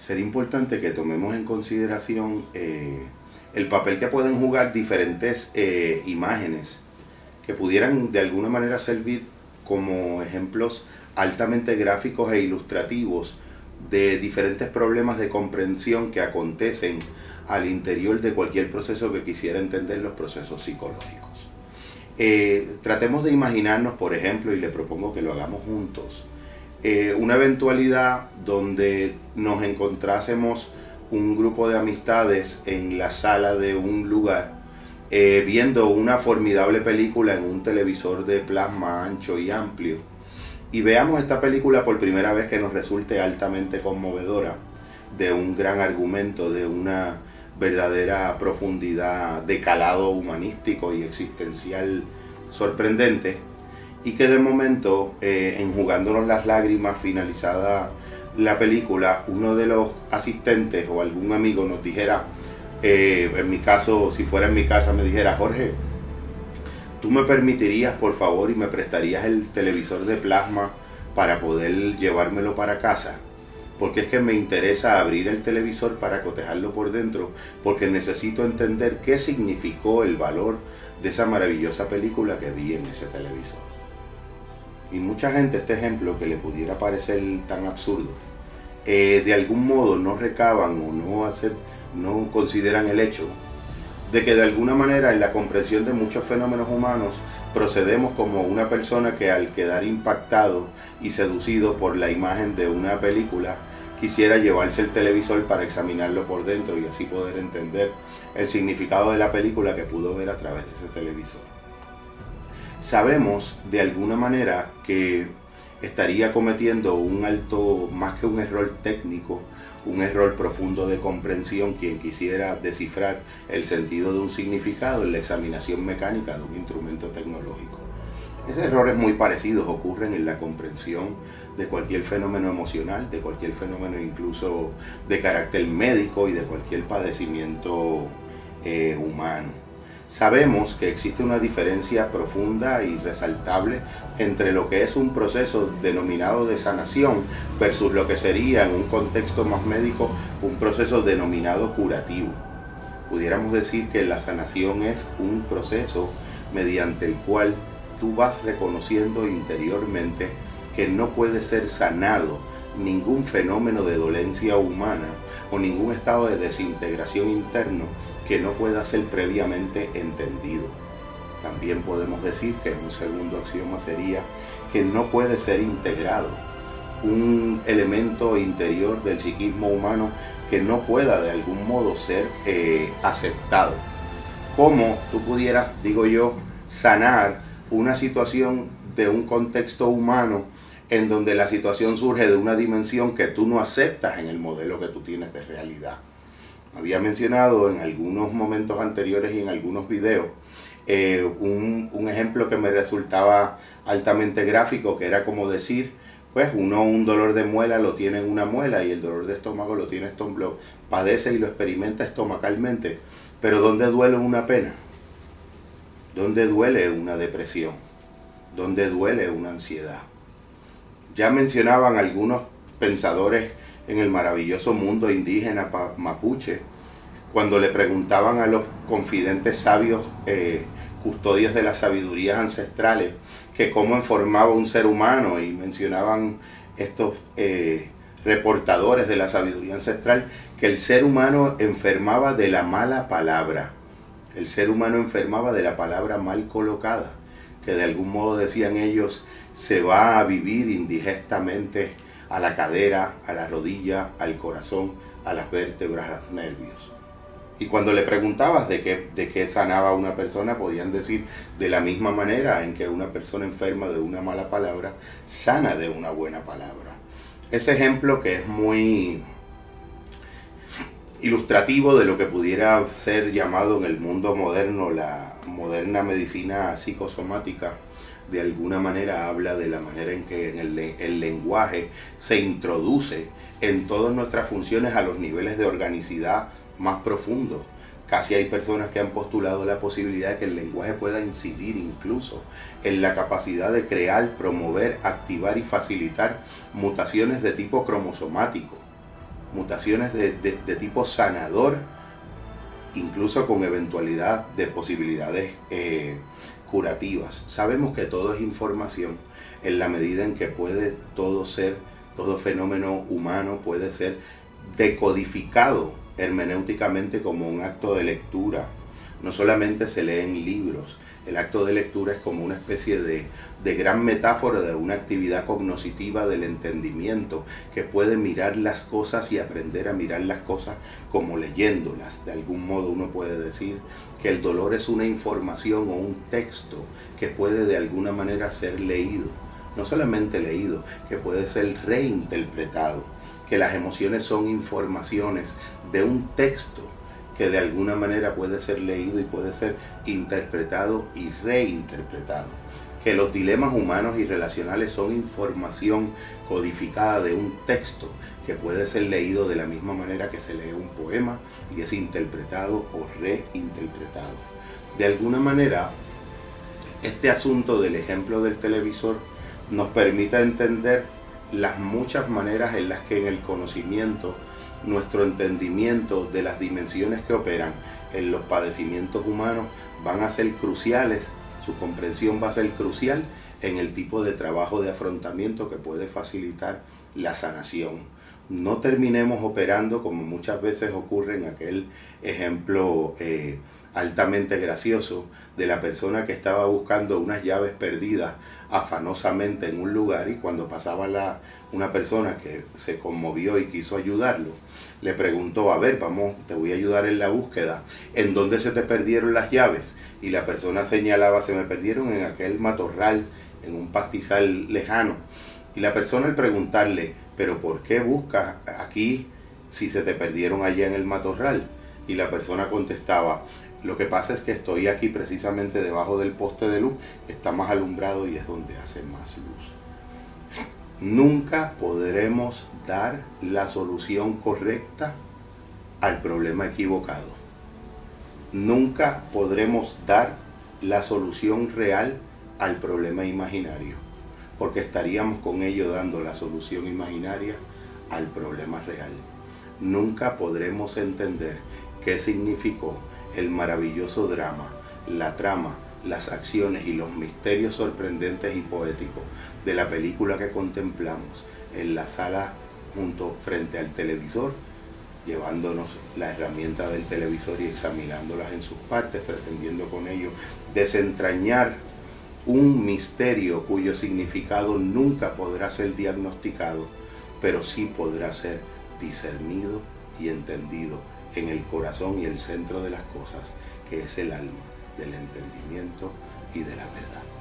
sería importante que tomemos en consideración eh, el papel que pueden jugar diferentes eh, imágenes que pudieran de alguna manera servir como ejemplos altamente gráficos e ilustrativos de diferentes problemas de comprensión que acontecen al interior de cualquier proceso que quisiera entender los procesos psicológicos. Eh, tratemos de imaginarnos, por ejemplo, y le propongo que lo hagamos juntos, eh, una eventualidad donde nos encontrásemos un grupo de amistades en la sala de un lugar eh, viendo una formidable película en un televisor de plasma ancho y amplio y veamos esta película por primera vez que nos resulte altamente conmovedora, de un gran argumento, de una verdadera profundidad de calado humanístico y existencial sorprendente, y que de momento, eh, enjugándonos las lágrimas, finalizada la película, uno de los asistentes o algún amigo nos dijera, eh, en mi caso, si fuera en mi casa, me dijera, Jorge, ¿tú me permitirías, por favor, y me prestarías el televisor de plasma para poder llevármelo para casa? Porque es que me interesa abrir el televisor para cotejarlo por dentro, porque necesito entender qué significó el valor de esa maravillosa película que vi en ese televisor. Y mucha gente este ejemplo que le pudiera parecer tan absurdo, eh, de algún modo no recaban o no, no consideran el hecho de que de alguna manera en la comprensión de muchos fenómenos humanos procedemos como una persona que al quedar impactado y seducido por la imagen de una película quisiera llevarse el televisor para examinarlo por dentro y así poder entender el significado de la película que pudo ver a través de ese televisor. Sabemos de alguna manera que estaría cometiendo un alto, más que un error técnico, un error profundo de comprensión quien quisiera descifrar el sentido de un significado en la examinación mecánica de un instrumento tecnológico. Esos errores muy parecidos ocurren en la comprensión de cualquier fenómeno emocional, de cualquier fenómeno incluso de carácter médico y de cualquier padecimiento eh, humano. Sabemos que existe una diferencia profunda y resaltable entre lo que es un proceso denominado de sanación versus lo que sería en un contexto más médico un proceso denominado curativo. Pudiéramos decir que la sanación es un proceso mediante el cual tú vas reconociendo interiormente que no puede ser sanado ningún fenómeno de dolencia humana o ningún estado de desintegración interno que no pueda ser previamente entendido. También podemos decir que un segundo axioma sería que no puede ser integrado un elemento interior del psiquismo humano que no pueda de algún modo ser eh, aceptado. Como tú pudieras, digo yo, sanar una situación de un contexto humano en donde la situación surge de una dimensión que tú no aceptas en el modelo que tú tienes de realidad. Había mencionado en algunos momentos anteriores y en algunos videos eh, un, un, ejemplo que me resultaba altamente gráfico, que era como decir, pues uno un dolor de muela lo tiene en una muela y el dolor de estómago lo tiene estómago, padece y lo experimenta estomacalmente, pero ¿dónde duele una pena? ¿Dónde duele una depresión? ¿Dónde duele una ansiedad? Ya mencionaban algunos pensadores en el maravilloso mundo indígena mapuche, cuando le preguntaban a los confidentes sabios, eh, custodios de las sabidurías ancestrales, que cómo informaba un ser humano y mencionaban estos eh, reportadores de la sabiduría ancestral, que el ser humano enfermaba de la mala palabra, el ser humano enfermaba de la palabra mal colocada de algún modo decían ellos, se va a vivir indigestamente a la cadera, a la rodilla, al corazón, a las vértebras, a los nervios. Y cuando le preguntabas de qué, de qué sanaba una persona, podían decir de la misma manera en que una persona enferma de una mala palabra sana de una buena palabra. Ese ejemplo que es muy ilustrativo de lo que pudiera ser llamado en el mundo moderno la moderna medicina psicosomática de alguna manera habla de la manera en que en el, lenguaje se introduce en todas nuestras funciones a los niveles de organicidad más profundos. Casi hay personas que han postulado la posibilidad de que el lenguaje pueda incidir incluso en la capacidad de crear, promover, activar y facilitar mutaciones de tipo cromosomático. Mutaciones de, tipo sanador, incluso con eventualidad de posibilidades eh, curativas. Sabemos que todo es información en la medida en que puede todo ser, todo fenómeno humano puede ser decodificado hermenéuticamente como un acto de lectura. No solamente se leen libros, el acto de lectura es como una especie de, de, gran metáfora de una actividad cognoscitiva del entendimiento que puede mirar las cosas y aprender a mirar las cosas como leyéndolas. De algún modo uno puede decir que el dolor es una información o un texto que puede de alguna manera ser leído. No solamente leído, que puede ser reinterpretado. Que las emociones son informaciones de un texto que de alguna manera puede ser leído y puede ser interpretado y reinterpretado. Que los dilemas humanos y relacionales son información codificada de un texto que puede ser leído de la misma manera que se lee un poema y es interpretado o reinterpretado. De alguna manera, este asunto del ejemplo del televisor nos permite entender las muchas maneras en las que en el conocimiento nuestro entendimiento de las dimensiones que operan en los padecimientos humanos van a ser cruciales, su comprensión va a ser crucial en el tipo de trabajo de afrontamiento que puede facilitar la sanación. No terminemos operando como muchas veces ocurre en aquel ejemplo eh, altamente gracioso de la persona que estaba buscando unas llaves perdidas afanosamente en un lugar y cuando pasaba la, una persona que se conmovió y quiso ayudarlo, le preguntó, a ver, vamos, te voy a ayudar en la búsqueda, ¿en dónde se te perdieron las llaves? Y la persona señalaba, se me perdieron en aquel matorral, en un pastizal lejano. Y la persona al preguntarle, pero ¿por qué buscas aquí si se te perdieron allá en el matorral? Y la persona contestaba, lo que pasa es que estoy aquí precisamente debajo del poste de luz, está más alumbrado y es donde hace más luz. Nunca podremos dar la solución correcta al problema equivocado. Nunca podremos dar la solución real al problema imaginario, porque estaríamos con ello dando la solución imaginaria al problema real. Nunca podremos entender qué significó el maravilloso drama, la trama, las acciones y los misterios sorprendentes y poéticos de la película que contemplamos en la sala junto frente al televisor, llevándonos la herramienta del televisor y examinándolas en sus partes, pretendiendo con ello desentrañar un misterio cuyo significado nunca podrá ser diagnosticado, pero sí podrá ser discernido y entendido en el corazón y el centro de las cosas, que es el alma del entendimiento y de la verdad.